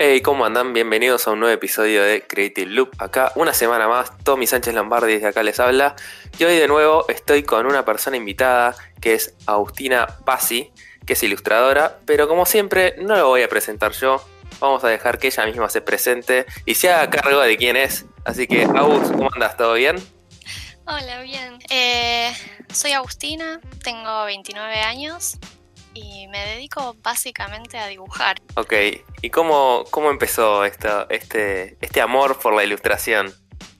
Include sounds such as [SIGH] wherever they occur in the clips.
Hey, ¿cómo andan? Bienvenidos a un nuevo episodio de Creative Loop. Acá una semana más, Tommy Sánchez Lombardi desde acá les habla. Y hoy de nuevo estoy con una persona invitada que es Agustina Pasi, que es ilustradora, pero como siempre no lo voy a presentar yo. Vamos a dejar que ella misma se presente y se haga cargo de quién es. Así que, Agus, ¿cómo andas? ¿Todo bien? Hola, bien. Eh, soy Agustina, tengo 29 años y me dedico básicamente a dibujar. Ok, ¿y cómo, cómo empezó esto, este, este amor por la ilustración?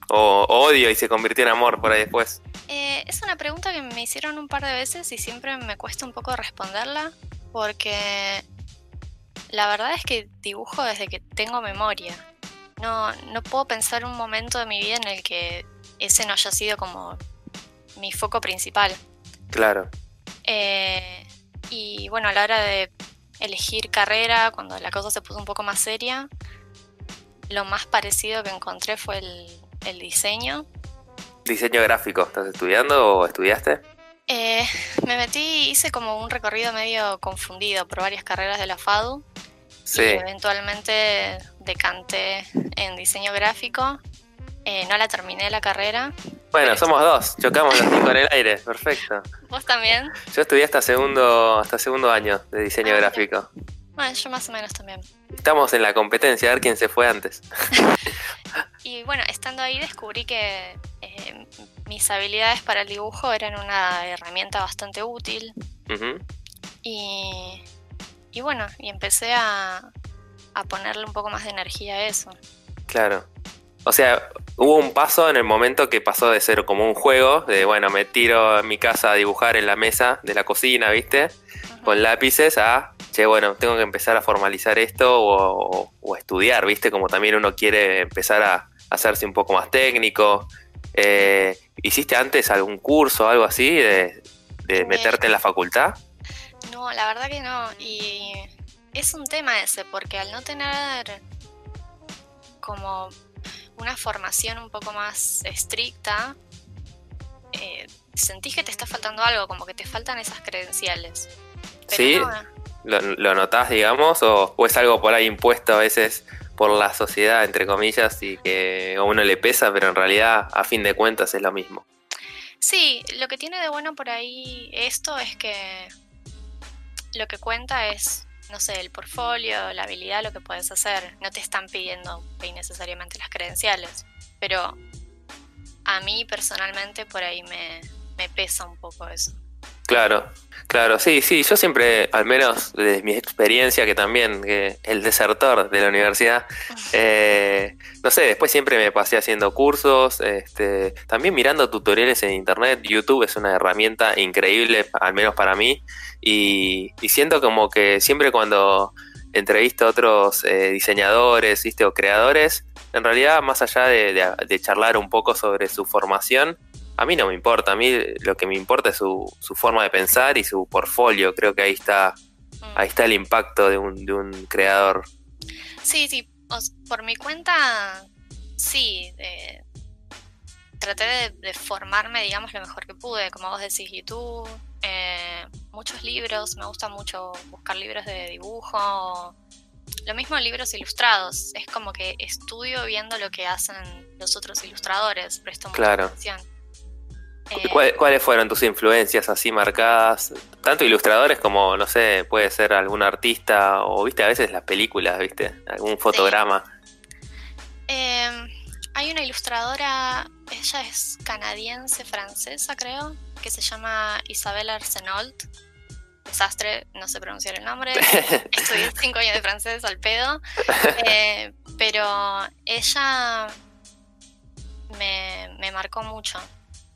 ¿O odio y se convirtió en amor por ahí después? Eh, es una pregunta que me hicieron un par de veces y siempre me cuesta un poco responderla porque la verdad es que dibujo desde que tengo memoria. No, no puedo pensar un momento de mi vida en el que ese no haya sido como mi foco principal. Claro. Eh, y bueno, a la hora de elegir carrera, cuando la cosa se puso un poco más seria, lo más parecido que encontré fue el, diseño. ¿Diseño gráfico estás estudiando o estudiaste? Eh, me metí, hice como un recorrido medio confundido por varias carreras de la FADU. Sí. Y eventualmente decanté en diseño gráfico. Eh, no la terminé la carrera, bueno, somos dos, chocamos los cinco en el aire, perfecto. ¿Vos también? Yo estudié hasta segundo, hasta segundo año de diseño Ah, gráfico. Bueno, yo más o menos también. Estamos en la competencia, a ver quién se fue antes. [LAUGHS] Y bueno, estando ahí descubrí que eh, mis habilidades para el dibujo eran una herramienta bastante útil. Y, y bueno, y empecé a, a ponerle un poco más de energía a eso. Claro. O sea, hubo un paso en el momento que pasó de ser como un juego, de bueno, me tiro en mi casa a dibujar en la mesa de la cocina, ¿viste? Con lápices, a, che, bueno, tengo que empezar a formalizar esto o, o- o estudiar, ¿viste? Como también uno quiere empezar a hacerse un poco más técnico. Eh, ¿Hiciste antes algún curso o algo así de, de Eh. meterte en la facultad? No, la verdad que no. Y es un tema ese, porque al no tener como una formación un poco más estricta, eh, sentís que te está faltando algo, como que te faltan esas credenciales. Pero Sí. no, ¿Lo, lo notás, digamos? O, o es algo por ahí impuesto a veces por la sociedad, entre comillas, y que a uno le pesa, pero en realidad, a fin de cuentas, es lo mismo? Sí, lo que tiene de bueno por ahí esto es que lo que cuenta es, no sé, el portfolio, la habilidad, lo que puedes hacer. No te están pidiendo necesariamente las credenciales, pero a mí personalmente por ahí me, me pesa un poco eso. Claro, claro, sí, sí, yo siempre, al menos desde mi experiencia, que también, que el desertor de la universidad, eh, no sé, después siempre me pasé haciendo cursos, este, también mirando tutoriales en internet, YouTube es una herramienta increíble, al menos para mí, y, y siento como que siempre cuando entrevisto a otros eh, diseñadores, ¿viste? o creadores, en realidad, más allá de, charlar un poco sobre su formación, a mí no me importa, a mí lo que me importa es su, su forma de pensar y su portfolio. Creo que ahí está, ahí está el impacto de un, de un creador. Sí, sí, por mi cuenta, sí. eh, traté de, de formarme, digamos, lo mejor que pude. Como vos decís, YouTube, eh, muchos libros. Me gusta mucho buscar libros de dibujo. Lo mismo libros ilustrados. Es como que estudio viendo lo que hacen los otros ilustradores. Presto mucha Claro. atención. Eh, ¿Cuál- ¿Cuáles fueron tus influencias así marcadas? Tanto ilustradores como, no sé, puede ser algún artista o, viste, a veces las películas, viste, algún fotograma. Eh, hay una ilustradora, ella es canadiense, francesa creo, que se llama Isabelle Arsenault. Desastre, no sé pronunciar el nombre. [LAUGHS] Estudié cinco años de francés al pedo. Eh, pero ella me, me marcó mucho.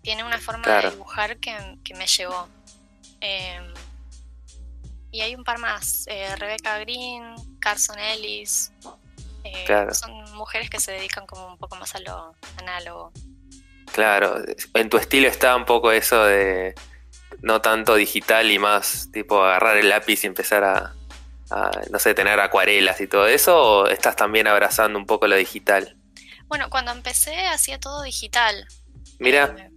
Tiene una forma Claro. de dibujar que, que me llegó. Eh, y hay un par más. eh, Rebecca Green, Carson Ellis. eh, Claro. Son mujeres que se dedican como un poco más a lo análogo. Claro, en tu estilo está un poco eso de no tanto digital y más tipo agarrar el lápiz y empezar a, a, no sé, tener acuarelas y todo eso, o estás también abrazando un poco lo digital. Bueno, cuando empecé hacía todo digital. Mira, Eh,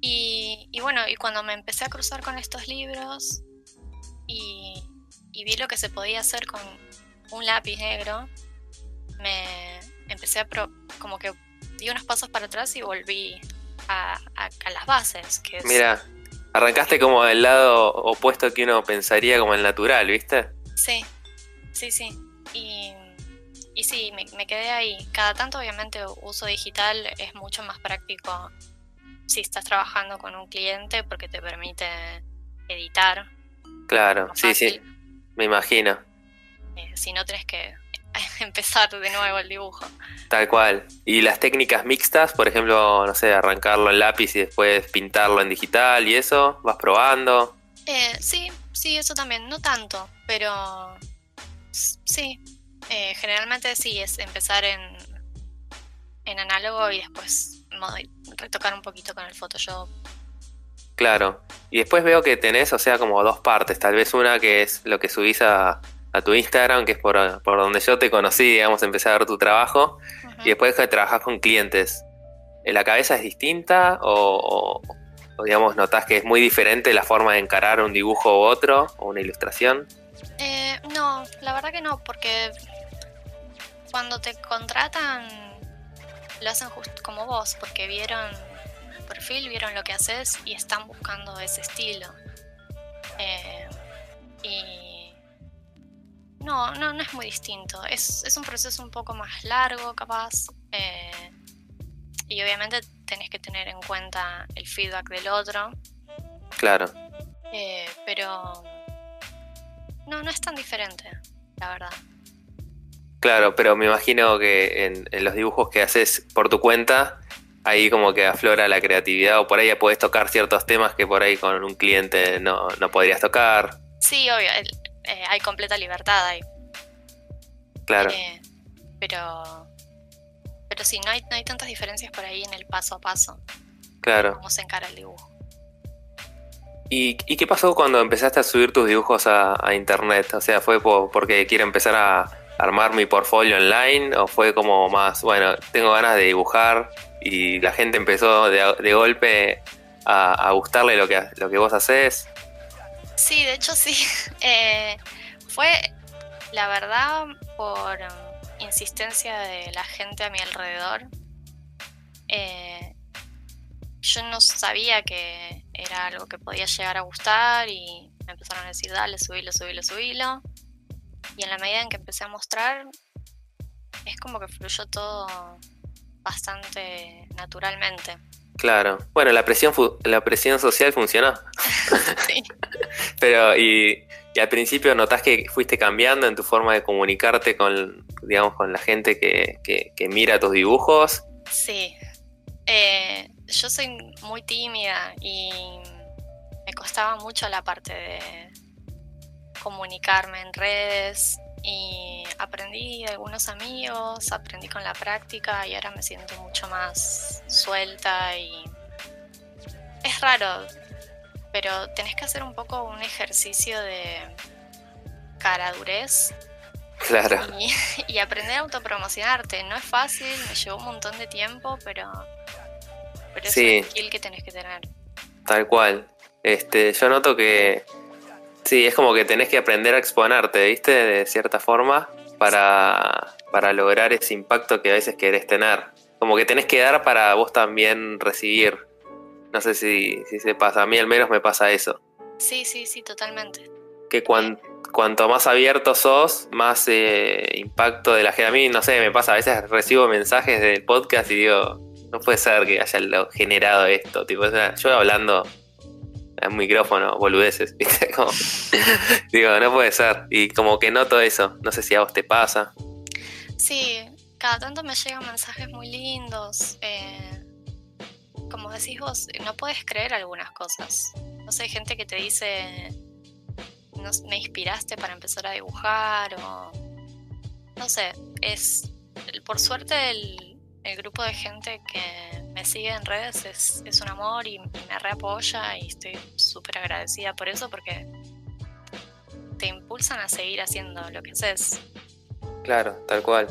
Y, y bueno, y cuando me empecé a cruzar con estos libros y, y vi lo que se podía hacer con un lápiz negro, me empecé a pro, como que di unos pasos para atrás y volví a, a- a las bases. Que es, Mira, arrancaste como del lado opuesto que uno pensaría como el natural, ¿viste? Sí, sí, sí. Y, y sí, me, me quedé ahí. Cada tanto, obviamente, uso digital es mucho más práctico si estás trabajando con un cliente porque te permite editar. Claro, sí, sí, me imagino. Eh, si no tenés que [LAUGHS] empezar de nuevo el dibujo. Tal cual. Y las técnicas mixtas, por ejemplo, no sé, arrancarlo en lápiz y después pintarlo en digital y eso, vas probando. Eh, sí, sí, eso también. No tanto, pero sí. Eh, generalmente sí, es empezar en, en análogo y después retocar un poquito con el Photoshop. Claro. Y después veo que tenés, o sea, como dos partes. Tal vez una que es lo que subís a, a tu Instagram, que es por, por donde yo te conocí, digamos, empecé a ver tu trabajo. Y después que trabajas con clientes. ¿En ¿La cabeza es distinta o, o- o, digamos, notás que es muy diferente la forma de encarar un dibujo u otro o una ilustración? Eh, no, la verdad que no, porque cuando te contratan lo hacen justo como vos, porque vieron tu perfil, vieron lo que haces y están buscando ese estilo. Eh, y no, no, no es muy distinto. Es, es un proceso un poco más largo, capaz. eh, y obviamente tenés que tener en cuenta el feedback del otro. Claro. Eh, pero no, no es tan diferente, la verdad. Claro, pero me imagino que en, en los dibujos que haces por tu cuenta, ahí como que aflora la creatividad o por ahí ya puedes tocar ciertos temas que por ahí con un cliente no, no podrías tocar. Sí, obvio, el- eh, hay completa libertad ahí. Claro, eh, pero, pero sí, no hay, no hay tantas diferencias por ahí en el paso a paso, claro. cómo se encara el dibujo. ¿Y, y qué pasó cuando empezaste a subir tus dibujos a, a internet? O sea, ¿fue po- porque quiero empezar a armar mi portfolio online o fue como más, bueno, tengo ganas de dibujar y la gente empezó de, golpe a, gustarle lo que, lo que vos haces? Sí, de hecho sí. [LAUGHS] Eh, fue, la verdad, por insistencia de la gente a mi alrededor. Eh, yo no sabía que era algo que podía llegar a gustar y me empezaron a decir, dale, subilo, subilo, subilo. Y en la medida en que empecé a mostrar, es como que fluyó todo bastante naturalmente. Claro. Bueno, la presión, fu- la presión social funcionó. [LAUGHS] Sí. [LAUGHS] Pero, y, y al principio notás que fuiste cambiando en tu forma de comunicarte con, digamos, con la gente que, que, que mira tus dibujos. Sí. Eh, yo soy muy tímida y me costaba mucho la parte de comunicarme en redes y aprendí algunos amigos, aprendí con la práctica y ahora me siento mucho más suelta y es raro, pero tenés que hacer un poco un ejercicio de caradurez Claro. y, y aprender a autopromocionarte. No es fácil, me llevó un montón de tiempo, pero, pero Sí. es un skill que tenés que tener. Tal cual. Este, yo noto que sí, es como que tenés que aprender a exponerte, ¿viste? De cierta forma, para, para lograr ese impacto que a veces querés tener. Como que tenés que dar para vos también recibir. No sé si, si se pasa, a mí al menos me pasa eso. Sí, sí, sí, totalmente. Que cuan- cuanto más abierto sos, más eh, impacto de la gente. A mí, no sé, me pasa, a veces recibo mensajes del podcast y digo, no puede ser que haya generado esto. Tipo, yo hablando a un micrófono, boludeces, [LAUGHS] ¿viste? Como- digo, no puede ser. Y como que noto eso. No sé si a vos te pasa. Sí, cada tanto me llegan mensajes muy lindos. eh, como decís vos, no puedes creer algunas cosas. No sé, hay gente que te dice, me inspiraste para empezar a dibujar o... No sé, es... Por suerte el, el grupo de gente que me sigue en redes es, es un amor y, y me reapoya y estoy súper agradecida por eso porque te impulsan a seguir haciendo lo que haces. Claro, tal cual.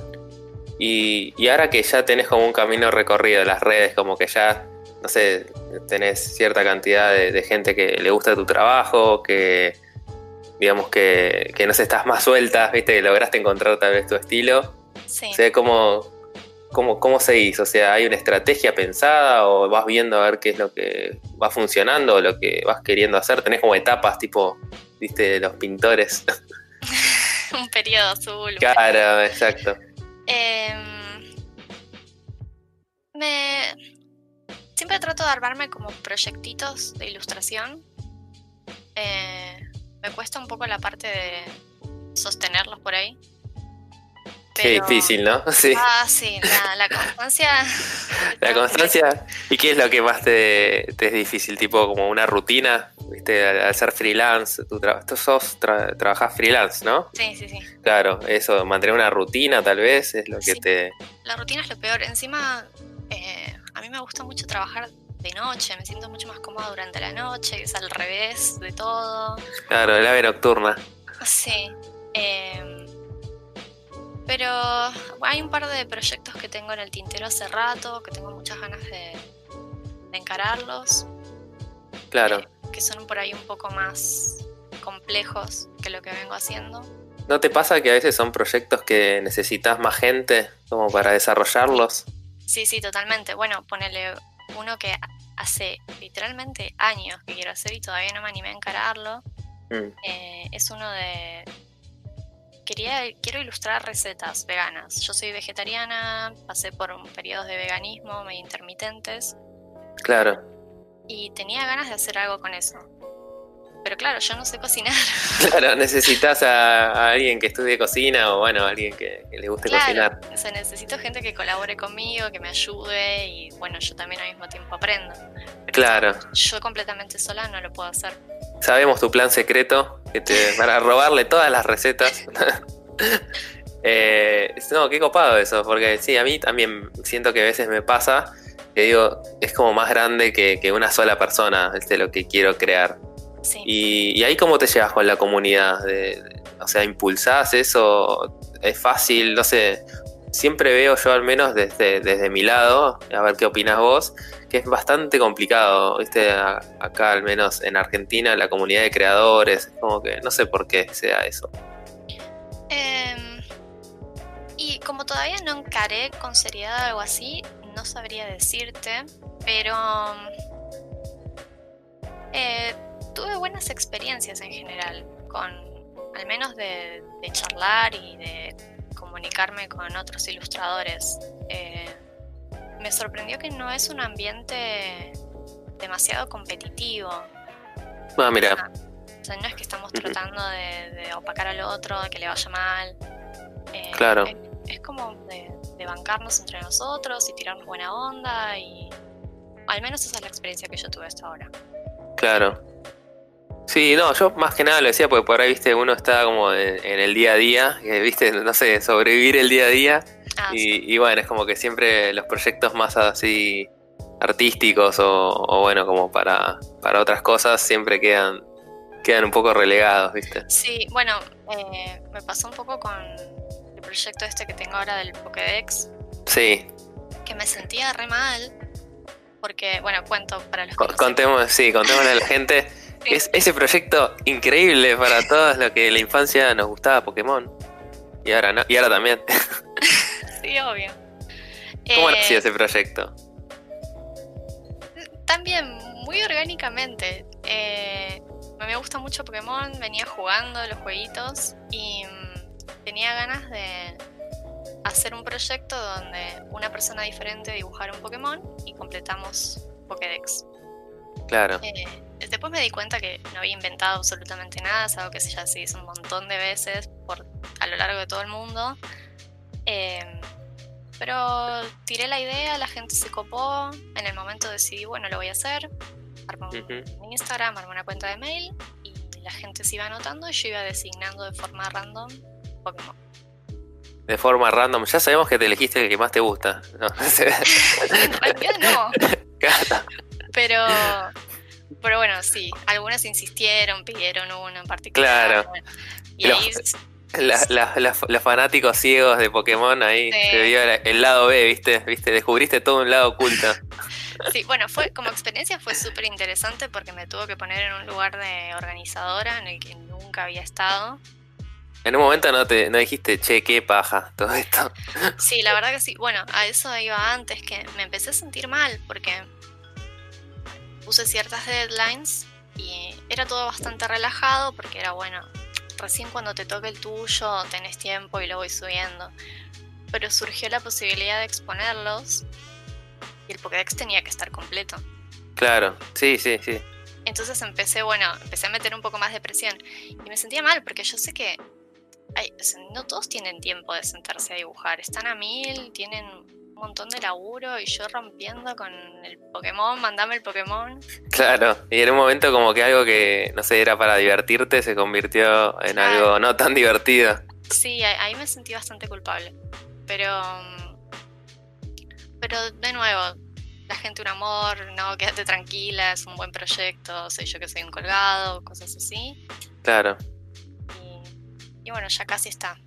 Y, y ahora que ya tenés como un camino recorrido en las redes, como que ya, no sé, tenés cierta cantidad de, gente que le gusta tu trabajo, que digamos que, que no sé, estás más suelta, viste, que lograste encontrar tal vez tu estilo. Sí. O sea, ¿cómo, cómo, cómo seguís? O sea, ¿hay una estrategia pensada o vas viendo a ver qué es lo que va funcionando o lo que vas queriendo hacer? ¿Tenés como etapas tipo, viste, los pintores? [LAUGHS] un periodo azul. Claro, exacto. Em, me siempre trato de armarme como proyectitos de ilustración. Eh, me cuesta un poco la parte de sostenerlos por ahí. Qué difícil, ¿no? [LAUGHS] Sí. Ah, sí, la, [LAUGHS] constancia. la constancia. ¿Y qué es lo que más te, es difícil? ¿Tipo como una rutina? ¿Viste? Al, ser freelance, tú, sos, trabajas freelance, ¿no? Sí, sí, sí. Claro, eso, mantener una rutina tal vez es lo que te... La rutina es lo peor. Encima, eh, a mí me gusta mucho trabajar de noche, me siento mucho más cómoda durante la noche, es al revés de todo. Claro, el ave nocturna. Sí. Eh, pero hay un par de proyectos que tengo en el tintero hace rato, que tengo muchas ganas de, encararlos. Claro. Que, son por ahí un poco más complejos que lo que vengo haciendo. ¿No te pasa que a veces son proyectos que necesitas más gente como para desarrollarlos? Sí, sí, totalmente. Bueno, ponele uno que hace literalmente años que quiero hacer y todavía no me animé a encararlo. Mm. Eh, es uno de quería, quiero ilustrar recetas veganas. Yo soy vegetariana, pasé por periodos de veganismo medio intermitentes. Claro. Y tenía ganas de hacer algo con eso. Pero claro, yo no sé cocinar. [LAUGHS] Claro, necesitas a, alguien que estudie cocina o bueno, a alguien que, le guste cocinar. O sea, necesito gente que colabore conmigo, que me ayude y bueno, yo también al mismo tiempo aprendo. claro. Yo completamente sola no lo puedo hacer. Sabemos tu plan secreto que te, [LAUGHS] para robarle todas las recetas. [LAUGHS] Eh, no, qué copado eso, porque sí, a mí también siento que a veces me pasa que digo, es como más grande que, una sola persona, este, lo que quiero crear. Y, ahí cómo te llevas con la comunidad, o sea, impulsás eso, es fácil, no sé, siempre veo yo al menos desde, desde mi lado, a ver qué opinas vos, que es bastante complicado, ¿viste? acá al menos en Argentina la comunidad de creadores, como que no sé por qué sea eso. Em, y como todavía no encaré con seriedad algo así, no sabría decirte, pero eh, tuve buenas experiencias en general, con al menos de, charlar y de comunicarme con otros ilustradores. Eh, me sorprendió que no es un ambiente demasiado competitivo. Ah, mira. O sea, no es que estamos tratando de, opacar al otro, de que le vaya mal. Eh, claro. Es, como de, bancarnos entre nosotros y tirarnos buena onda y al menos esa es la experiencia que yo tuve hasta ahora. Claro. Sí, no, yo más que nada lo decía porque por ahí, viste, uno está como en, el día a día, viste, no sé, sobrevivir el día a día. Ah, y, bueno, es como que siempre los proyectos más así artísticos o, bueno, como para, para otras cosas siempre quedan, quedan un poco relegados, viste. Sí, bueno, eh, me pasó un poco con el proyecto este que tengo ahora del Pokédex. Sí. Que me sentía re mal. Porque, bueno, cuento para los que Contemos, sí, contémosle a la [LAUGHS] gente. [LAUGHS] Es ese proyecto increíble para todos los que en la infancia nos gustaba Pokémon. Y ahora no, y ahora también. [LAUGHS] sí, obvio. ¿Cómo nació eh, ese proyecto? También, muy orgánicamente. Eh, me gusta mucho Pokémon, venía jugando los jueguitos y mm, tenía ganas de hacer un proyecto donde una persona diferente dibujara un Pokémon y completamos Pokédex. Claro. Eh, después me di cuenta que no había inventado absolutamente nada, es algo que ya se hizo un montón de veces por, a lo largo de todo el mundo. Em, pero tiré la idea, la gente se copó, en el momento decidí, bueno, lo voy a hacer. Armé un Instagram, armé una cuenta de mail y la gente se iba anotando y yo iba designando de forma random Pokémon. De forma random, ya sabemos que te elegiste el que más te gusta. [LAUGHS] No, en no. [LAUGHS] [LAUGHS] Pero, pero bueno, sí, algunos insistieron, pidieron uno en particular. Claro. y ahí... los fanáticos ciegos de Pokémon ahí se vio el, lado B, ¿viste? ¿viste? Descubriste todo un lado oculto. [LAUGHS] Sí, bueno, fue como experiencia fue súper interesante porque me tuvo que poner en un lugar de organizadora en el que nunca había estado. En un momento no te no dijiste, che, qué paja todo esto. Sí, la verdad que sí. Bueno, a eso iba antes, que me empecé a sentir mal porque puse ciertas deadlines y era todo bastante relajado porque era bueno, recién cuando te toque el tuyo tenés tiempo y lo voy subiendo. Pero surgió la posibilidad de exponerlos y el Pokédex tenía que estar completo. Claro, sí, sí, sí. Entonces empecé, bueno, empecé a meter un poco más de presión y me sentía mal porque yo sé que no todos tienen tiempo de sentarse a dibujar, están a mil, tienen un montón de laburo y yo rompiendo con el Pokémon, mandame el Pokémon. Claro, y en un momento como que algo que, no sé, era para divertirte se convirtió en algo no tan divertido. Sí, ahí me sentí bastante culpable. Pero. Pero de nuevo, la gente un amor, no, quédate tranquila, es un buen proyecto, sé yo que soy un colgado, cosas así. Claro. Y, bueno, ya casi está.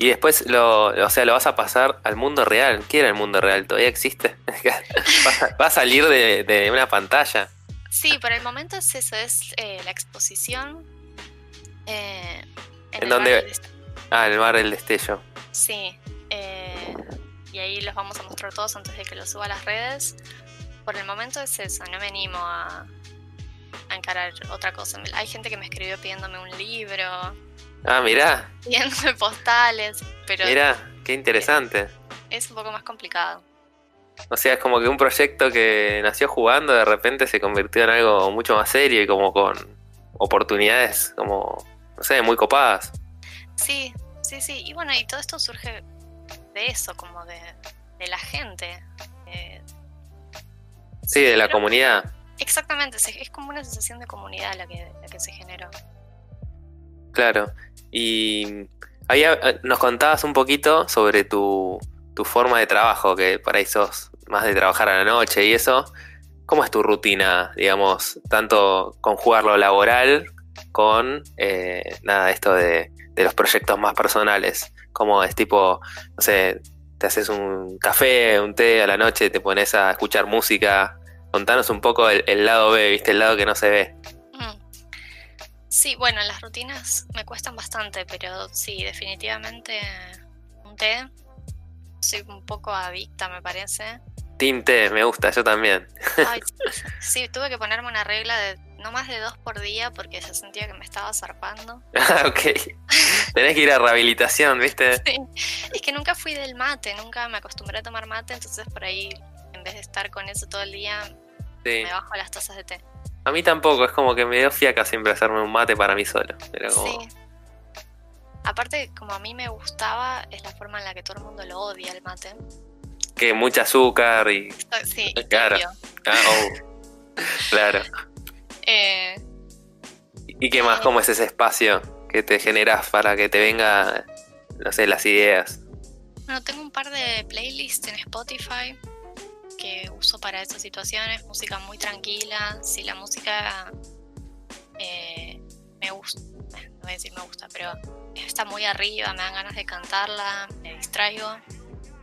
Y después lo, o sea, lo vas a pasar al mundo real. ¿Qué era el mundo real? ¿Todavía existe? [LAUGHS] va, a salir de, una pantalla. Sí, por el momento es eso, es eh, la exposición. Eh, en, dónde? Ah, en el bar del destello. Sí, eh, y ahí los vamos a mostrar todos antes de que los suba a las redes. Por el momento es eso, no me animo a, encarar otra cosa. Hay gente que me escribió pidiéndome un libro. Ah, mirá. Pidiéndome postales, pero... Mirá, qué interesante. Es un poco más complicado. O sea, es como que un proyecto que nació jugando de repente se convirtió en algo mucho más serio y como con oportunidades como, no sé, muy copadas. Sí, sí, sí. Y bueno, y todo esto surge de eso, como de, la gente. sí, de la comunidad. Exactamente, es como una sensación de comunidad la que, la que se generó. Claro, y ahí eh, nos contabas un poquito sobre tu, tu forma de trabajo, que por ahí sos más de trabajar a la noche y eso. ¿Cómo es tu rutina, digamos, tanto conjugar lo laboral con eh, nada, esto de, de los proyectos más personales? como es tipo, no sé, te haces un café, un té a la noche, te pones a escuchar música. Contanos un poco el, lado B, ¿viste? El lado que no se ve. Sí, bueno, las rutinas me cuestan bastante, pero sí, definitivamente un té. Soy un poco adicta, me parece. Té, me gusta, yo también. [LAUGHS] sí, tuve que ponerme una regla de no más de dos por día porque ya sentía que me estaba zarpando. Ah, ok. Tenés que ir a rehabilitación, ¿viste? [LAUGHS] Sí. Es que nunca fui del mate, nunca me acostumbré a tomar mate, entonces por ahí, en vez de estar con eso todo el día, me bajo las tazas de té. A mí tampoco, es como que me dio fiaca siempre hacerme un mate para mí solo. Sí. Aparte, como a mí me gustaba, es la forma en la que todo el mundo lo odia el mate. Que mucha azúcar y. Sí, claro. Ah, oh. [LAUGHS] claro. Eh, ¿Y qué más? ¿Cómo es ese espacio que te generas para que te venga, no sé, las ideas? Bueno, tengo un par de playlists en Spotify que uso para esas situaciones, música muy tranquila. Si la música eh, me gusta, no voy a decir me gusta, pero está muy arriba, me dan ganas de cantarla, me distraigo.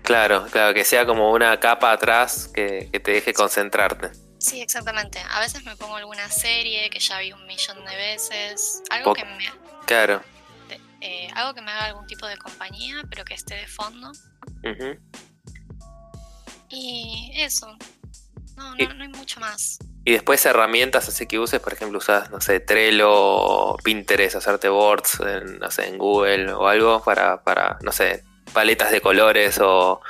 Claro, claro, que sea como una capa atrás que, que te deje concentrarte. Sí, exactamente. A veces me pongo alguna serie que ya vi un millón de veces. Algo que me. Claro. Eh, algo que me haga algún tipo de compañía, pero que esté de fondo. Y eso. No, no, no hay mucho más. Y después herramientas así que uses, por ejemplo, usas, no sé, Trello, Pinterest, hacerte boards, en, no sé, en Google o algo para, para no sé, paletas de colores o,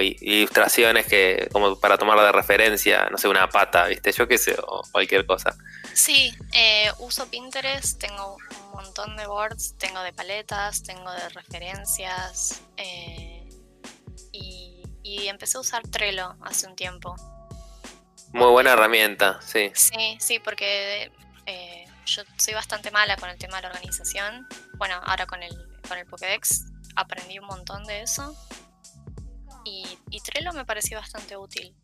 ilustraciones que como para tomar de referencia, no sé, una pata, ¿viste? Yo qué sé, o cualquier cosa. Sí, eh, uso Pinterest, tengo un montón de boards, tengo de paletas, tengo de referencias eh, y, y, empecé a usar Trello hace un tiempo. Muy buena herramienta, sí. Sí, sí, porque eh, yo soy bastante mala con el tema de la organización. Bueno, ahora con el, con el Pokédex aprendí un montón de eso. Y, Trello me pareció bastante útil.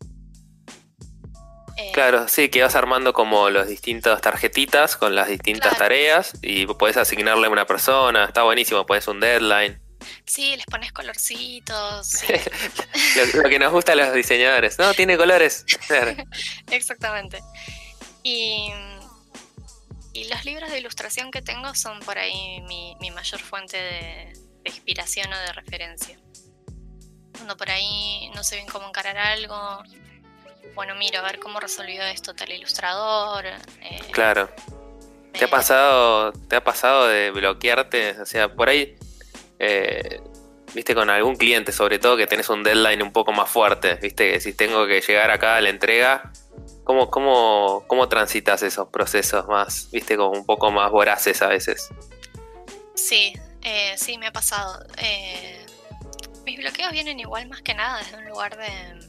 Eh, claro, sí, que vas armando como los distintas tarjetitas con las distintas tareas y puedes asignarle a una persona, está buenísimo, pones un deadline. Sí, les pones colorcitos. sí. [LAUGHS] lo, lo que nos gusta a los diseñadores. No, tiene colores. Claro. [LAUGHS] Exactamente. Y, y los libros de ilustración que tengo son por ahí mi, mi mayor fuente de, de inspiración o de referencia. Cuando por ahí no sé bien cómo encarar algo, bueno, miro a ver cómo resolvió esto tal ilustrador. eh, Claro. ¿Te ha me- pasado, te ha pasado de bloquearte? O sea, por ahí, eh, viste, con algún cliente, sobre todo que tenés un deadline un poco más fuerte, viste, que si tengo que llegar acá a la entrega, ¿cómo, cómo, cómo transitas esos procesos más, viste, como un poco más voraces a veces? Sí, eh, sí, me ha pasado. Eh, mis bloqueos vienen igual más que nada desde un lugar de,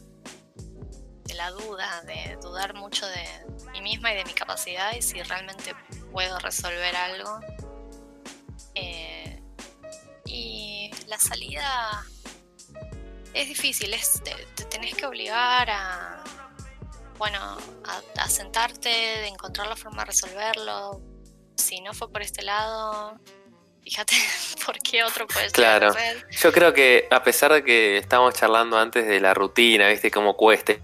de la duda, de dudar mucho de mí misma y de mi capacidad y si realmente puedo resolver algo. La salida es difícil, es, te, te tenés que obligar a, bueno, a, a sentarte, de encontrar la forma de resolverlo. Si no fue por este lado, fíjate [LAUGHS] por qué otro puede a Claro. ser. Yo creo que a pesar de que estábamos charlando antes de la rutina, viste, cómo cueste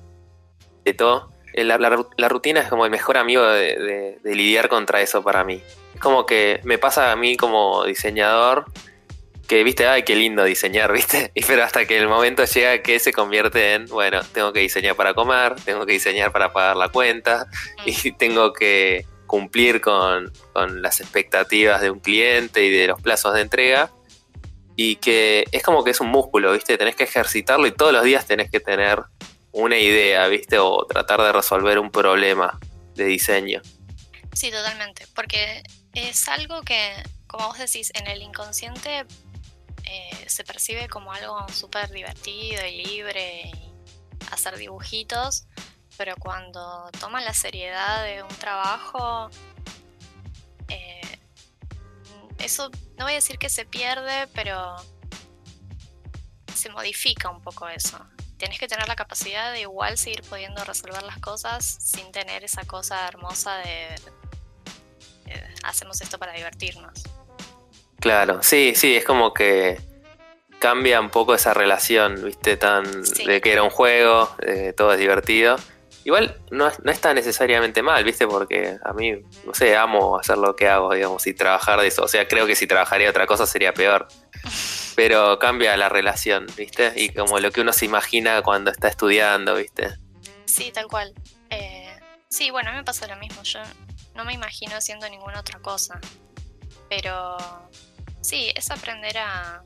de todo, eh, la, la rutina es como el mejor amigo de, de- de lidiar contra eso para mí. Es como que me pasa a mí como diseñador que, viste, ay, qué lindo diseñar, [LAUGHS] viste, y pero hasta que el momento llega que se convierte en, bueno, tengo que diseñar para comer, tengo que diseñar para pagar la cuenta y tengo que cumplir con, con las expectativas de un cliente y de los plazos de entrega y que es como que es un músculo, ¿viste? Tenés que ejercitarlo y todos los días tenés que tener una idea, ¿viste? O tratar de resolver un problema de diseño. Sí, totalmente. Porque es algo que, como vos decís, en el inconsciente eh, se percibe como algo súper divertido y libre y hacer dibujitos, pero cuando toman la seriedad de un trabajo, eh, eso no voy a decir que se pierde, pero se modifica un poco eso. Tenés que tener la capacidad de igual seguir pudiendo resolver las cosas sin tener esa cosa hermosa de eh, hacemos esto para divertirnos. Claro, sí, sí, es como que cambia un poco esa relación, ¿viste? Tan Sí. de que era un juego, de que todo es divertido. Igual no, es- no está necesariamente mal, ¿viste? Porque a mí, no sé, amo hacer lo que hago, digamos, y trabajar de eso. O sea, creo que si trabajaría otra cosa sería peor. Pero cambia la relación, ¿viste? Y como lo que uno se imagina cuando está estudiando, ¿viste? Sí, tal cual. Eh, sí, bueno, a mí me pasa lo mismo. Yo no me imagino haciendo ninguna otra cosa. Pero sí, es aprender a,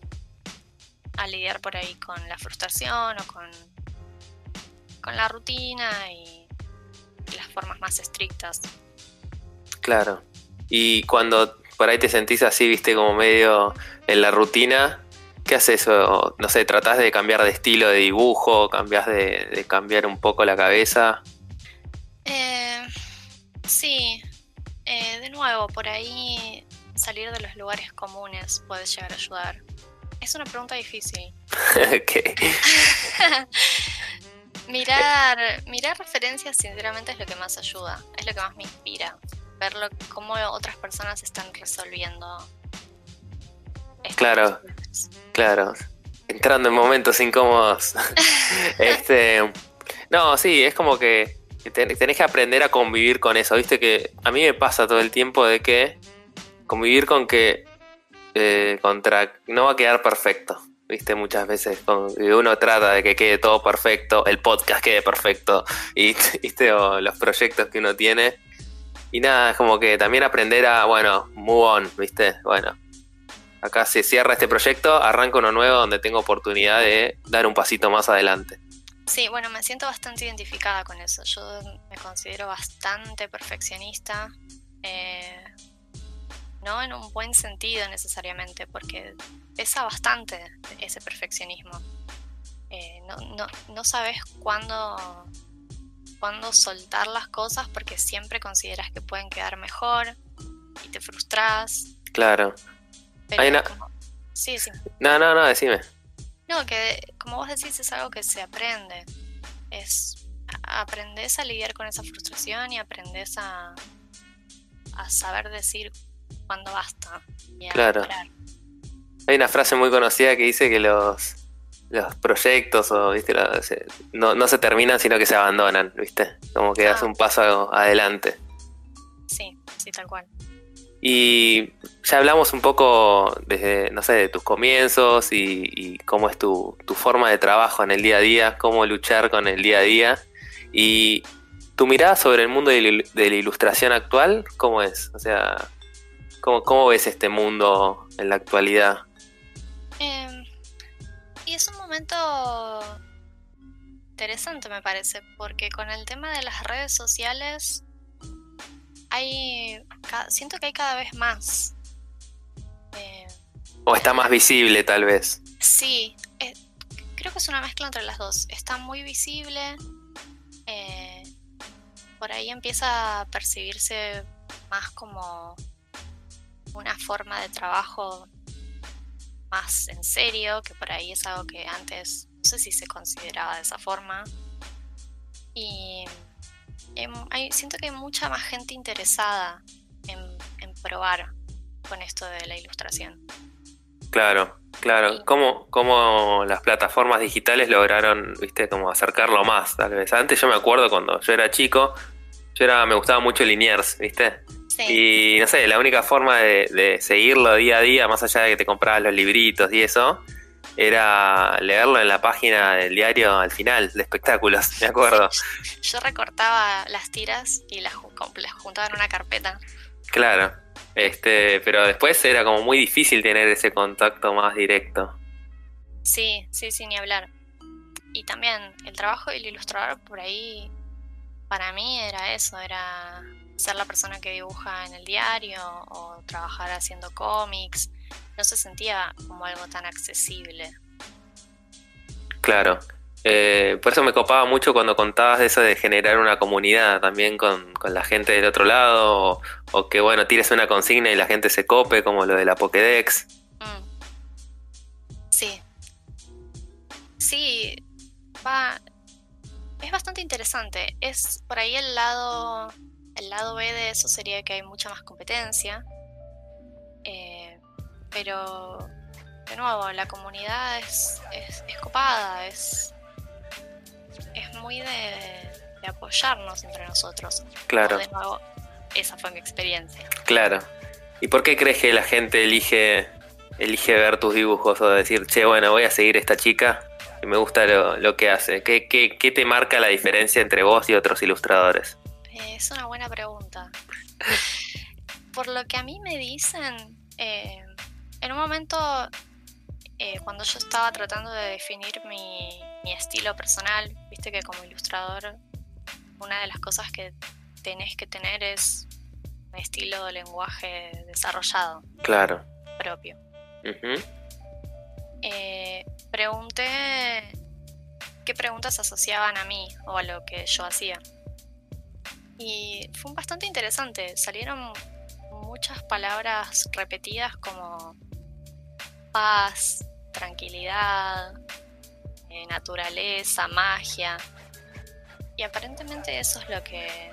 a lidiar por ahí con la frustración o con, con la rutina y las formas más estrictas. Claro. Y cuando por ahí te sentís así, viste, como medio en la rutina, ¿qué haces? O, no sé, tratás de cambiar de estilo de dibujo, cambiás de, de cambiar un poco la cabeza. Eh, sí, eh, de nuevo, por ahí salir de los lugares comunes puede llegar a ayudar. Es una pregunta difícil. [LAUGHS] [LAUGHS] que, Mirar, mirar referencias sinceramente es lo que más ayuda, es lo que más me inspira. Ver lo- cómo otras personas están resolviendo. Claro. claro, entrando en momentos incómodos. [LAUGHS] este, no, sí, es como que ten- tenés que aprender a convivir con eso. Viste que a mí me pasa todo el tiempo de que convivir con que eh, contra no va a quedar perfecto. Viste, muchas veces uno trata de que quede todo perfecto, el podcast quede perfecto, y [LAUGHS] viste, o los proyectos que uno tiene. Y nada, es como que también aprender a, bueno, move on, viste, bueno, acá se cierra este proyecto, arranca uno nuevo donde tengo oportunidad de dar un pasito más adelante. Sí, bueno, me siento bastante identificada con eso. Yo me considero bastante perfeccionista. eh, no en un buen sentido necesariamente, porque pesa bastante ese perfeccionismo. Eh, no, no, no sabes cuándo, cuándo soltar las cosas porque siempre consideras que pueden quedar mejor y te frustras. Claro. Pero Hay una- como- Sí, sí. No, no, no, decime. No, que como vos decís es algo que se aprende. Es aprendes a lidiar con esa frustración y aprendes a, a saber decir cuándo basta Claro. parar. Hay una frase muy conocida que dice que los, los proyectos o viste no, no, se terminan sino que se abandonan, ¿viste? Como que das ah. un paso adelante. Sí, sí, tal cual. Y ya hablamos un poco desde, no sé, de tus comienzos y, cómo es tu, tu, forma de trabajo en el día a día, cómo luchar con el día a día. Y tu mirada sobre el mundo de la ilustración actual, ¿cómo es? O sea, ¿cómo, cómo ves este mundo en la actualidad? Em, y es un momento interesante, me parece, porque con el tema de las redes sociales hay siento que hay cada vez más. Eh, o está más visible tal vez. Sí, eh, creo que es una mezcla entre las dos. Está muy visible. Eh, por ahí empieza a percibirse más como una forma de trabajo más en serio, que por ahí es algo que antes no sé si se consideraba de esa forma. Y Em, siento que hay mucha más gente interesada en, probar con esto de la ilustración. Claro, claro. ¿Cómo, las plataformas digitales lograron, viste, como acercarlo más, tal vez? Antes yo me acuerdo cuando yo era chico, yo era, me gustaba mucho Liniers, viste. Y no sé, la única forma de, de, seguirlo día a día, más allá de que te comprabas los libritos y eso, era leerlo en la página del diario al final de espectáculos, [LAUGHS] me acuerdo. Yo recortaba las tiras y las, juntaba en una carpeta. Claro, este, pero después era como muy difícil tener ese contacto más directo. Sí, sí, sin ni hablar. Y también el trabajo del ilustrador por ahí, para mí era eso, era ser la persona que dibuja en el diario o trabajar haciendo cómics no se sentía como algo tan accesible. Claro. Eh, por eso me copaba mucho cuando contabas de eso de generar una comunidad también con, la gente del otro lado, o, que bueno, tires una consigna y la gente se cope, como lo de la Pokédex. Mm. Sí. Sí, va. Es bastante interesante. Es por ahí el lado. El lado B de eso sería que hay mucha más competencia. Eh, pero, de nuevo, la comunidad es, es, copada, es, es muy de, apoyarnos entre nosotros. Claro. de nuevo, esa fue mi experiencia. Claro. ¿Y por qué crees que la gente elige, elige ver tus dibujos o decir, che, bueno, voy a seguir esta chica y me gusta lo, que hace? ¿Qué, ¿Qué, qué, te marca la diferencia entre vos y otros ilustradores? Es una buena pregunta. Por lo que a mí me dicen, eh, en un momento, eh, cuando yo estaba tratando de definir mi, estilo personal, viste que como ilustrador, una de las cosas que tenés que tener es un estilo de lenguaje desarrollado. Claro. Propio. Eh, pregunté qué preguntas asociaban a mí o a lo que yo hacía. Y fue bastante interesante. Salieron muchas palabras repetidas como paz, tranquilidad, eh, naturaleza, magia. Y aparentemente eso es lo que,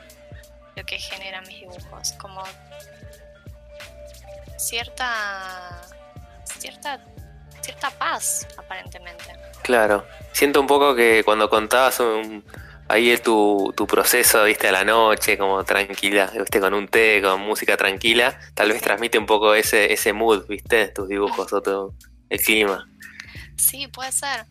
lo que genera mis dibujos, como cierta, cierta, cierta paz, aparentemente. Claro, siento un poco que cuando contabas ahí tu, tu proceso, viste, a la noche, como tranquila, viste, con un té, con música tranquila, tal vez transmite un poco ese, ese mood, viste, tus dibujos o tu, el clima. Sí, puede ser.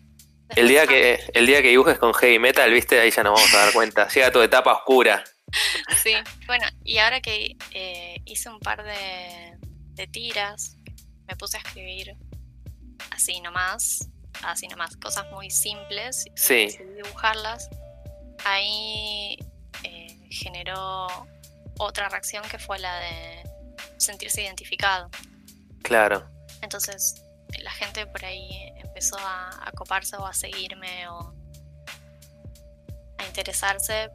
el día, que, el día que dibujes con heavy metal, viste, ahí ya nos vamos a dar cuenta. Llega tu etapa oscura. [LAUGHS] Sí, bueno, y ahora que eh, hice un par de, de tiras, me puse a escribir así nomás, así nomás, cosas muy simples, sí. dibujarlas. Ahí eh, generó otra reacción que fue la de sentirse identificado. Claro. Entonces la gente por ahí empezó a, a coparse o a seguirme o a interesarse.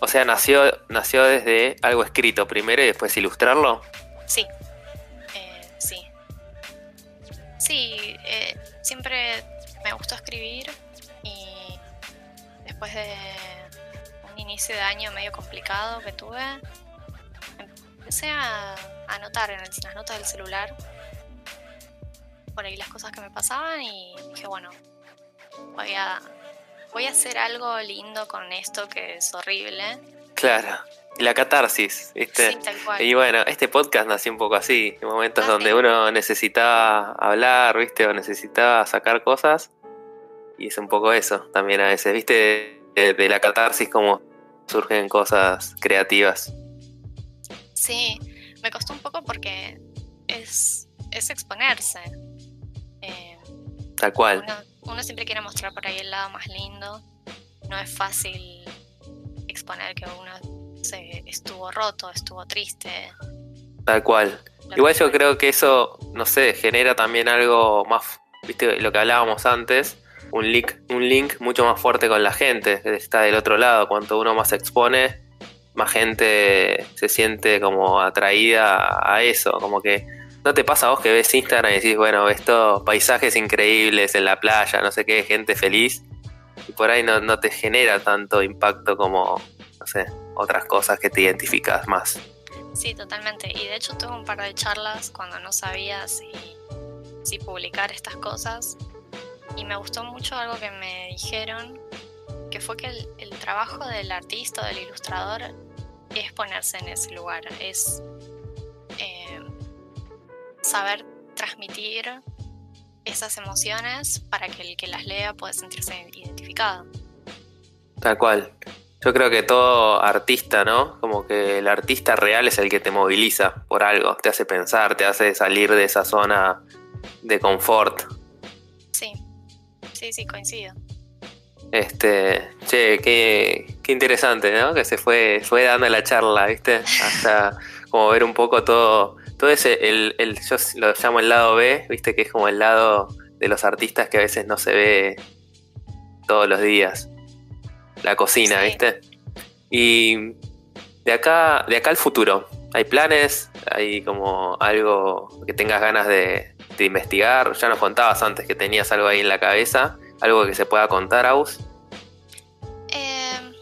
O sea, nació, nació desde algo escrito primero y después ilustrarlo. Sí, eh, sí. Sí, eh, siempre me gustó escribir y después de inicio de año medio complicado que tuve, empecé a anotar en las notas del celular por ahí las cosas que me pasaban y dije, bueno, voy a, voy a hacer algo lindo con esto que es horrible. Claro. Y la catarsis, ¿viste? Sí, tal cual. Y bueno, este podcast nació un poco así, en momentos Ah, donde sí. uno necesitaba hablar, ¿viste? O necesitaba sacar cosas. Y es un poco eso también a veces, ¿viste? De, de la catarsis como surgen cosas creativas. Sí, me costó un poco porque es, es exponerse. Eh, Tal cual. uno, uno siempre quiere mostrar por ahí el lado más lindo. No es fácil exponer que uno se estuvo roto, estuvo triste. Tal cual. lo Igual yo creo que eso, no sé, genera también algo más, viste, lo que hablábamos antes, un link, un link mucho más fuerte con la gente que está del otro lado. Cuanto uno más se expone, más gente se siente como atraída a eso. Como que no te pasa a vos que ves Instagram y decís, bueno, ves todos paisajes increíbles en la playa, no sé qué, gente feliz. Y por ahí no, no te genera tanto impacto como, no sé, otras cosas que te identificas más. Sí, totalmente. Y de hecho tuve un par de charlas cuando no sabía si publicar estas cosas. Y me gustó mucho algo que me dijeron, que fue que el, trabajo del artista o del ilustrador es ponerse en ese lugar, es eh, saber transmitir esas emociones para que el que las lea pueda sentirse identificado. Tal cual. Yo creo que todo artista, ¿no? Como que el artista real es el que te moviliza por algo, te hace pensar, te hace salir de esa zona de confort. Sí, sí, coincido. Este, che, qué, qué interesante, ¿no? Que se fue, fue dando la charla, ¿viste? Hasta como ver un poco todo, todo ese, el, el, yo lo llamo el lado B, ¿viste? Que es como el lado de los artistas que a veces no se ve todos los días. La cocina, Sí. ¿viste? Y de acá, de acá al futuro, ¿hay planes? ¿Hay como algo que tengas ganas de, de investigar? Ya nos contabas antes que tenías algo ahí en la cabeza. ¿Algo que se pueda contar, Aus? Eh,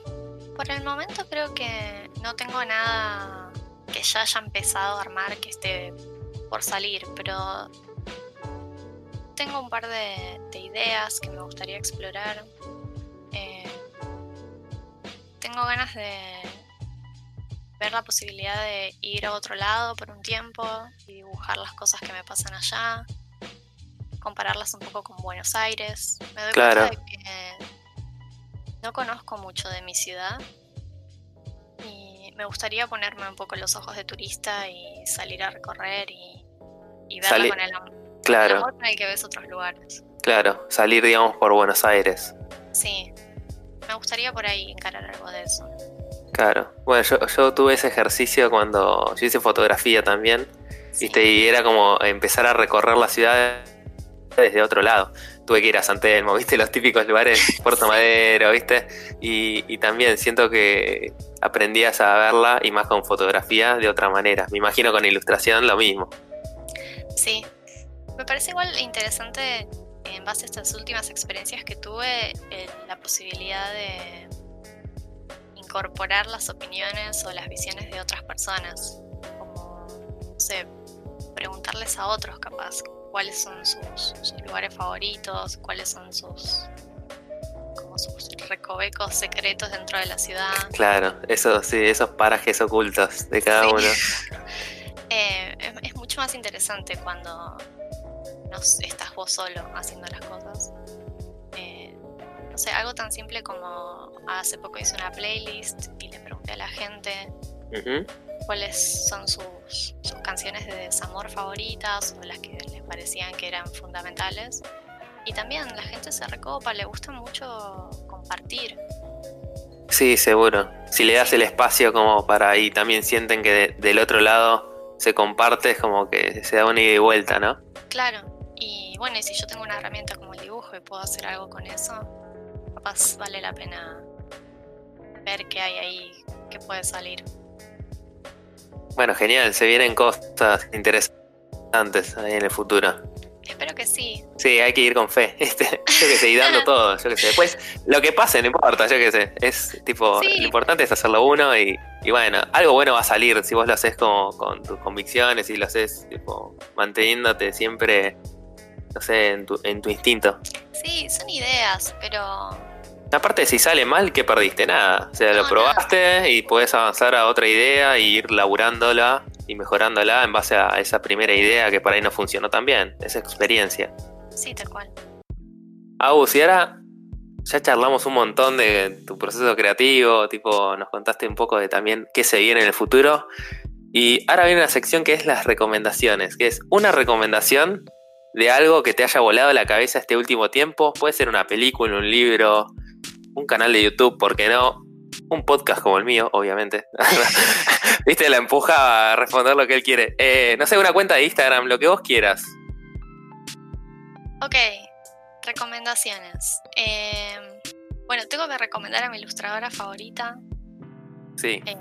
por el momento creo que no tengo nada que ya haya empezado a armar que esté por salir, pero tengo un par de, de ideas que me gustaría explorar. Eh, tengo ganas de ver la posibilidad de ir a otro lado por un tiempo y dibujar las cosas que me pasan allá, compararlas un poco con Buenos Aires. Me doy Claro. cuenta de que no conozco mucho de mi ciudad y me gustaría ponerme un poco los ojos de turista y salir a recorrer y, y verla Sali- con el, am- con el Claro, amor con el que ves otros lugares. claro. Salir, digamos, por Buenos Aires. Sí, me gustaría por ahí encarar algo de eso. Claro. Bueno, yo, yo tuve ese ejercicio cuando yo hice fotografía también. Sí. ¿Viste? Y era como empezar a recorrer la ciudad desde otro lado. Tuve que ir a San Telmo, [LAUGHS] ¿viste? Los típicos lugares, Puerto Madero, ¿viste? Y, y también siento que aprendías a verla y más con fotografía de otra manera. Me imagino con ilustración lo mismo. Sí, me parece igual interesante en base a estas últimas experiencias que tuve eh, la posibilidad de incorporar las opiniones o las visiones de otras personas, como, no sé, preguntarles a otros capaz cuáles son sus, sus lugares favoritos, cuáles son sus como sus recovecos secretos dentro de la ciudad. Claro, eso sí, esos parajes ocultos de cada Sí. uno. [LAUGHS] Eh, es, es mucho más interesante cuando no estás vos solo haciendo las cosas. No sé, algo tan simple como hace poco hice una playlist y le pregunté a la gente cuáles son sus, sus canciones de desamor favoritas o las que les parecían que eran fundamentales. Y también la gente se recopa, le gusta mucho compartir. Sí, seguro. Si le das el espacio como para ahí también sienten que de- del otro lado se comparte, es como que se da una ida y vuelta, ¿no? Claro, y bueno, y si yo tengo una herramienta como el dibujo y puedo hacer algo con eso, capaz vale la pena ver qué hay ahí que puede salir. Bueno, genial, se vienen cosas interesantes ahí en el futuro. Espero que sí. Sí, hay que ir con fe, ¿viste? [LAUGHS] Yo que sé, y dando [LAUGHS] todo, yo que sé. Después, lo que pase, no importa, yo que sé. Es tipo, Sí. lo importante es hacerlo uno y, y bueno, algo bueno va a salir si vos lo haces como con tus convicciones y lo haces tipo manteniéndote siempre no sé, en tu, en tu instinto. Sí, son ideas, pero Aparte, si sale mal, ¿qué perdiste? Nada. O sea, lo No, probaste y puedes avanzar a otra idea y ir laburándola y mejorándola en base a esa primera idea que por ahí no funcionó tan bien. Esa experiencia. sí, tal cual. Agus, y ahora ya charlamos un montón de tu proceso creativo, tipo, nos contaste un poco de también qué se viene en el futuro. Y ahora viene una sección que es las recomendaciones, que es una recomendación de algo que te haya volado la cabeza este último tiempo. Puede ser una película, un libro, un canal de YouTube, ¿por qué no? Un podcast como el mío, obviamente. [LAUGHS] Viste, la empuja a responder lo que él quiere. Eh, no sé, una cuenta de Instagram, lo que vos quieras. Ok, recomendaciones. Eh, bueno, tengo que recomendar a mi ilustradora favorita. Sí. Eh,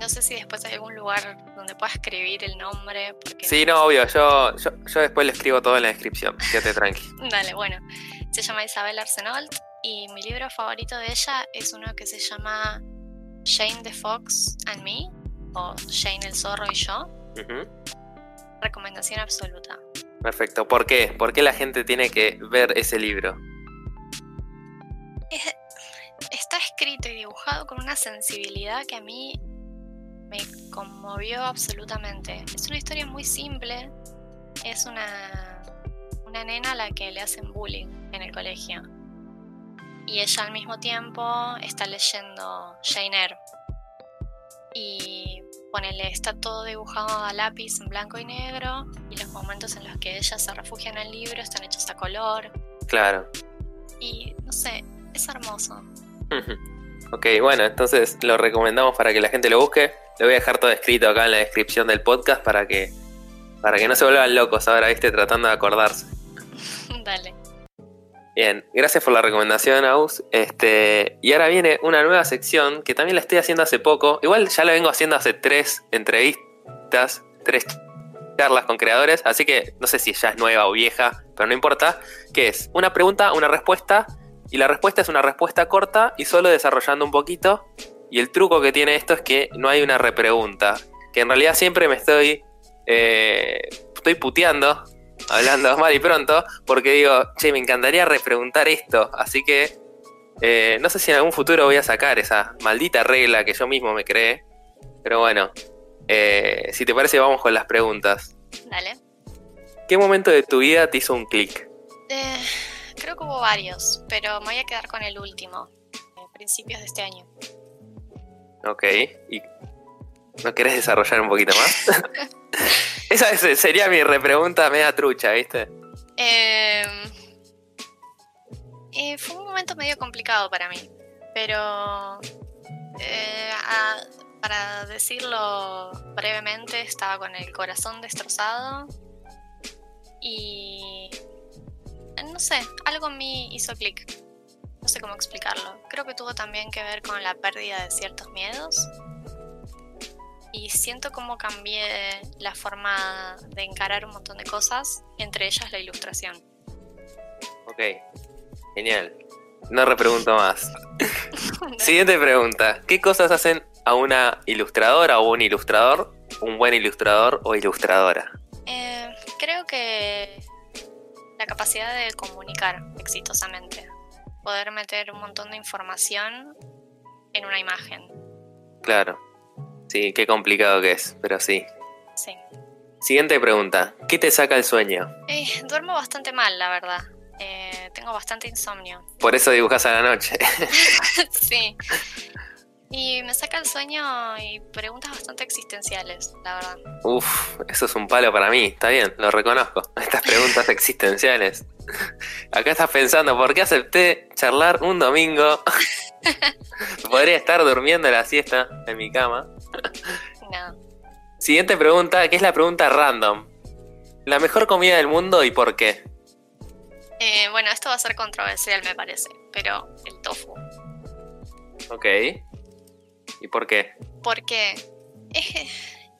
no sé si después hay algún lugar donde pueda escribir el nombre. Porque Sí, no, obvio, yo, yo, yo después le escribo todo en la descripción. Quédate tranqui. [LAUGHS] Dale, bueno. Se llama Isabel Arsenault y mi libro favorito de ella es uno que se llama Jane the Fox and Me o Jane el Zorro y yo. Recomendación absoluta. Perfecto. ¿Por qué? ¿Por qué la gente tiene que ver ese libro? Es- está escrito y dibujado con una sensibilidad que a mí me conmovió absolutamente. Es una historia muy simple. Es una, una nena a la que le hacen bullying en el colegio. Y ella al mismo tiempo está leyendo Jane Eyre. Y ponele, está todo dibujado a lápiz en blanco y negro. Y los momentos en los que ella se refugia en el libro están hechos a color. Claro. Y no sé, es hermoso. ok, bueno, entonces lo recomendamos para que la gente lo busque. Le voy a dejar todo escrito acá en la descripción del podcast para que, para que no se vuelvan locos ahora, viste, tratando de acordarse. [LAUGHS] Dale. Bien, gracias por la recomendación, Aus. Este, y ahora viene una nueva sección que también la estoy haciendo hace poco. Igual ya la vengo haciendo hace tres entrevistas, tres charlas con creadores, así que no sé si ya es nueva o vieja, pero no importa. Que es una pregunta, una respuesta, y la respuesta es una respuesta corta y solo desarrollando un poquito. Y el truco que tiene esto es que no hay una repregunta, que en realidad siempre me estoy, eh, estoy puteando hablando mal y pronto, porque digo, che, me encantaría repreguntar esto, así que eh, no sé si en algún futuro voy a sacar esa maldita regla que yo mismo me creé, pero bueno, eh, si te parece vamos con las preguntas. Dale. ¿Qué momento de tu vida te hizo un clic? Eh, creo que hubo varios, pero me voy a quedar con el último, principios de este año. Ok, ¿y no querés desarrollar un poquito más? [LAUGHS] Esa es- sería mi repregunta media trucha, ¿viste? Eh, eh, fue un momento medio complicado para mí, pero eh, para decirlo brevemente, estaba con el corazón destrozado y no sé, algo en mí hizo clic. No sé cómo explicarlo. Creo que tuvo también que ver con la pérdida de ciertos miedos. Y siento cómo cambié la forma de encarar un montón de cosas, entre ellas la ilustración. Ok, genial. No repregunto más. [LAUGHS] Siguiente pregunta. ¿Qué cosas hacen a una ilustradora o un ilustrador un buen ilustrador o ilustradora? Eh, creo que la capacidad de comunicar exitosamente. Poder meter un montón de información en una imagen. Claro. Sí, qué complicado que es, pero sí. Sí. Siguiente pregunta. ¿Qué te saca el sueño? Eh, duermo bastante mal, la verdad. Eh, tengo bastante insomnio. Por eso dibujas a la noche. [LAUGHS] sí. Y me saca el sueño y preguntas bastante existenciales, la verdad. Uf, eso es un palo para mí. Está bien, lo reconozco. [LAUGHS] Estas preguntas existenciales. Acá estás pensando, ¿por qué acepté charlar un domingo? [LAUGHS] Podría estar durmiendo la siesta en mi cama. No. Siguiente pregunta, que es la pregunta random. La mejor comida del mundo y por qué. Eh, bueno, esto va a ser controversial, me parece, pero el tofu. Ok. ¿Y por qué? Porque es,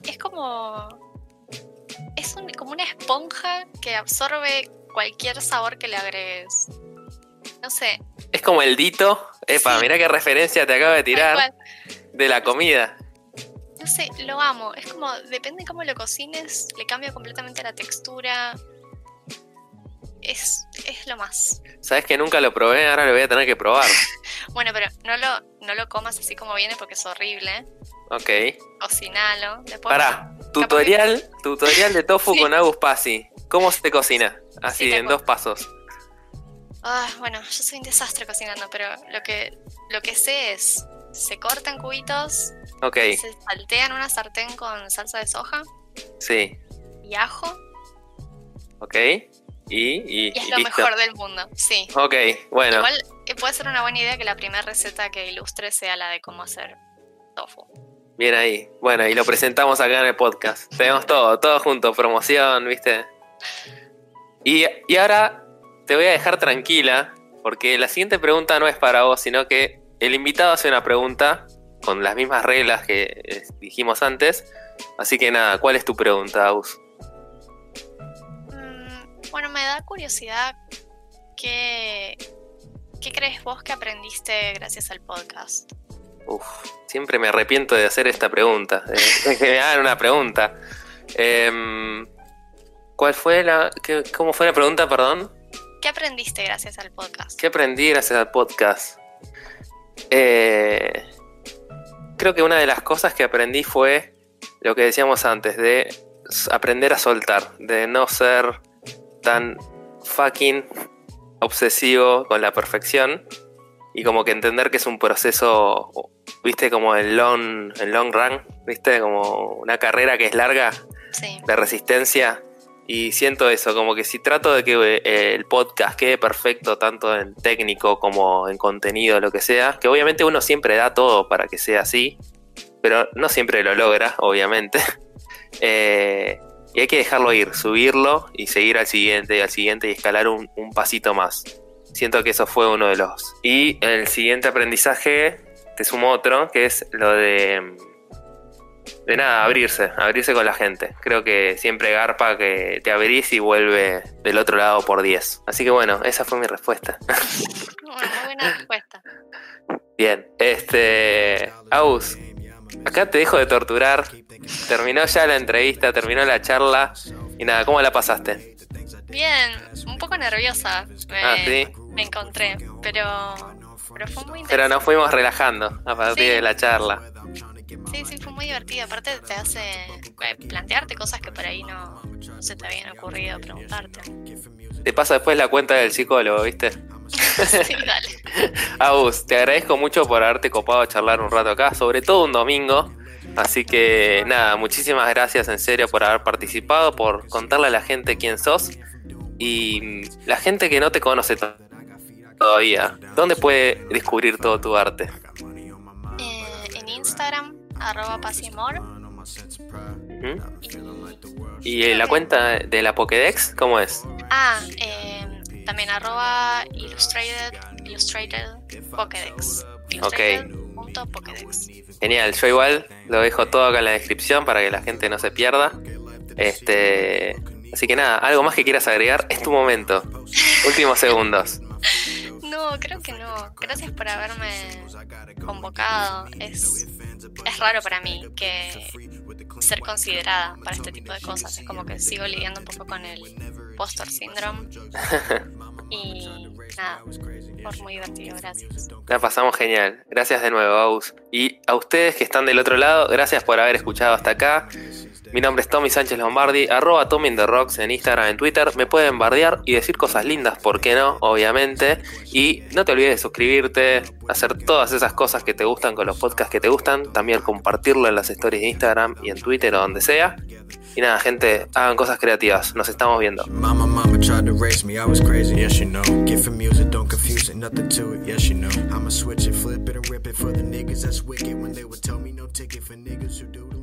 es como. Es un- como una esponja que absorbe cualquier sabor que le agregues. No sé. Es como el dito. Epa, Sí. mirá qué referencia te acabo de tirar de la comida. No sé, lo amo. Es como, depende cómo lo cocines, le cambia completamente la textura. es, es lo más. Sabes que nunca lo probé, ahora lo voy a tener que probar. [LAUGHS] Bueno, pero no lo, no lo comas así como viene porque es horrible. Ok. Cocinalo. Después, Pará, tutorial, [LAUGHS] tutorial de tofu Sí. con [LAUGHS] Agus Pasi. ¿Cómo se cocina? Así, Sí, en dos pasos. Ah, bueno, yo soy un desastre cocinando, pero lo que, lo que sé es, se cortan cubitos, Ok, se saltean en una sartén con salsa de soja sí. y ajo, Ok. Y, y, y es y lo listo. mejor del mundo, sí. Ok, bueno. Igual eh, puede ser una buena idea que la primera receta que ilustre sea la de cómo hacer tofu. Bien ahí. Bueno, y lo presentamos acá en el podcast. Tenemos todo, todo junto, promoción, ¿viste? Y, y ahora te voy a dejar tranquila, porque la siguiente pregunta no es para vos, sino que el invitado hace una pregunta con las mismas reglas que eh, dijimos antes. Así que nada, ¿cuál es tu pregunta, Aus? Mm, bueno, me da curiosidad qué, qué crees vos que aprendiste gracias al podcast. Uf, siempre me arrepiento de hacer esta pregunta, de, que me hagan una pregunta. Em, ¿Cuál fue la, qué- cómo fue la pregunta, perdón? ¿Qué aprendiste gracias al podcast? ¿Qué aprendí gracias al podcast? Eh, creo que una de las cosas que aprendí fue lo que decíamos antes, de aprender a soltar, de no ser tan fucking obsesivo con la perfección y como que entender que es un proceso, viste, como el long, el long run, viste, como una carrera que es larga Sí, de resistencia y siento eso, como que si trato de que eh, el podcast quede perfecto tanto en técnico como en contenido, lo que sea, que obviamente uno siempre da todo para que sea así, pero no siempre lo logra, obviamente. [LAUGHS] Eh, y hay que dejarlo ir, subirlo y seguir al siguiente al siguiente y escalar un, un pasito más. Siento que eso fue uno de los. Y el siguiente aprendizaje, te sumo otro, que es lo de de nada, abrirse, abrirse con la gente. Creo que siempre garpa que te abrís y vuelve del otro lado por 10. Así que bueno, esa fue mi respuesta. Bueno, muy buena respuesta. Bien, este. Aus, acá te dejo de torturar. Terminó ya la entrevista, terminó la charla. Y nada, ¿cómo la pasaste? Bien, un poco nerviosa me, Ah, sí. me encontré, pero, pero fue muy Pero interesante. nos fuimos relajando a partir Sí. de la charla. Sí, sí, fue muy divertido. Aparte te hace eh, plantearte cosas que por ahí no, no se te habían ocurrido preguntarte. Te paso después la cuenta del psicólogo, ¿viste? [LAUGHS] sí, dale. [LAUGHS] Aus, te agradezco mucho por haberte copado a charlar un rato acá, sobre todo un domingo. Así que nada, muchísimas gracias en serio por haber participado, por contarle a la gente quién sos. Y la gente que no te conoce to- todavía, ¿dónde puede descubrir todo tu arte? Eh, en Instagram, arroba pasimor. ¿Mm? ¿Y la cuenta de la Pokédex, cómo es? Ah, eh, también arroba illustrated, illustrated Pokédex. Illustrated.pokédex. Genial, yo igual lo dejo todo acá en la descripción para que la gente no se pierda. Este, así que nada, algo más que quieras agregar, es tu momento. Últimos segundos. [LAUGHS] No, creo que no. Gracias por haberme convocado. Es, es raro para mí que ser considerada para este tipo de cosas. Es como que sigo lidiando un poco con el postor syndrome. [LAUGHS] Y nada, muy divertido, gracias. La pasamos genial. Gracias de nuevo, Aus. Y a ustedes que están del otro lado, gracias por haber escuchado hasta acá. Mi nombre es Tommy Sánchez Lombardi, arroba Tommy in the Rocks en Instagram, en Twitter. Me pueden bardear y decir cosas lindas, ¿por qué no? Obviamente. Y no te olvides de suscribirte, hacer todas esas cosas que te gustan con los podcasts que te gustan. También compartirlo en las stories de Instagram y en Twitter o donde sea. Y nada, gente, hagan cosas creativas. Nos estamos viendo. Mama, mama tried to raise me, I was crazy, yes you know. Get from music, don't confuse it, nothing to it, yes you know. I'ma switch it, flip it, and rip it for the niggas that's wicked. When they would tell me no ticket for niggas who doodle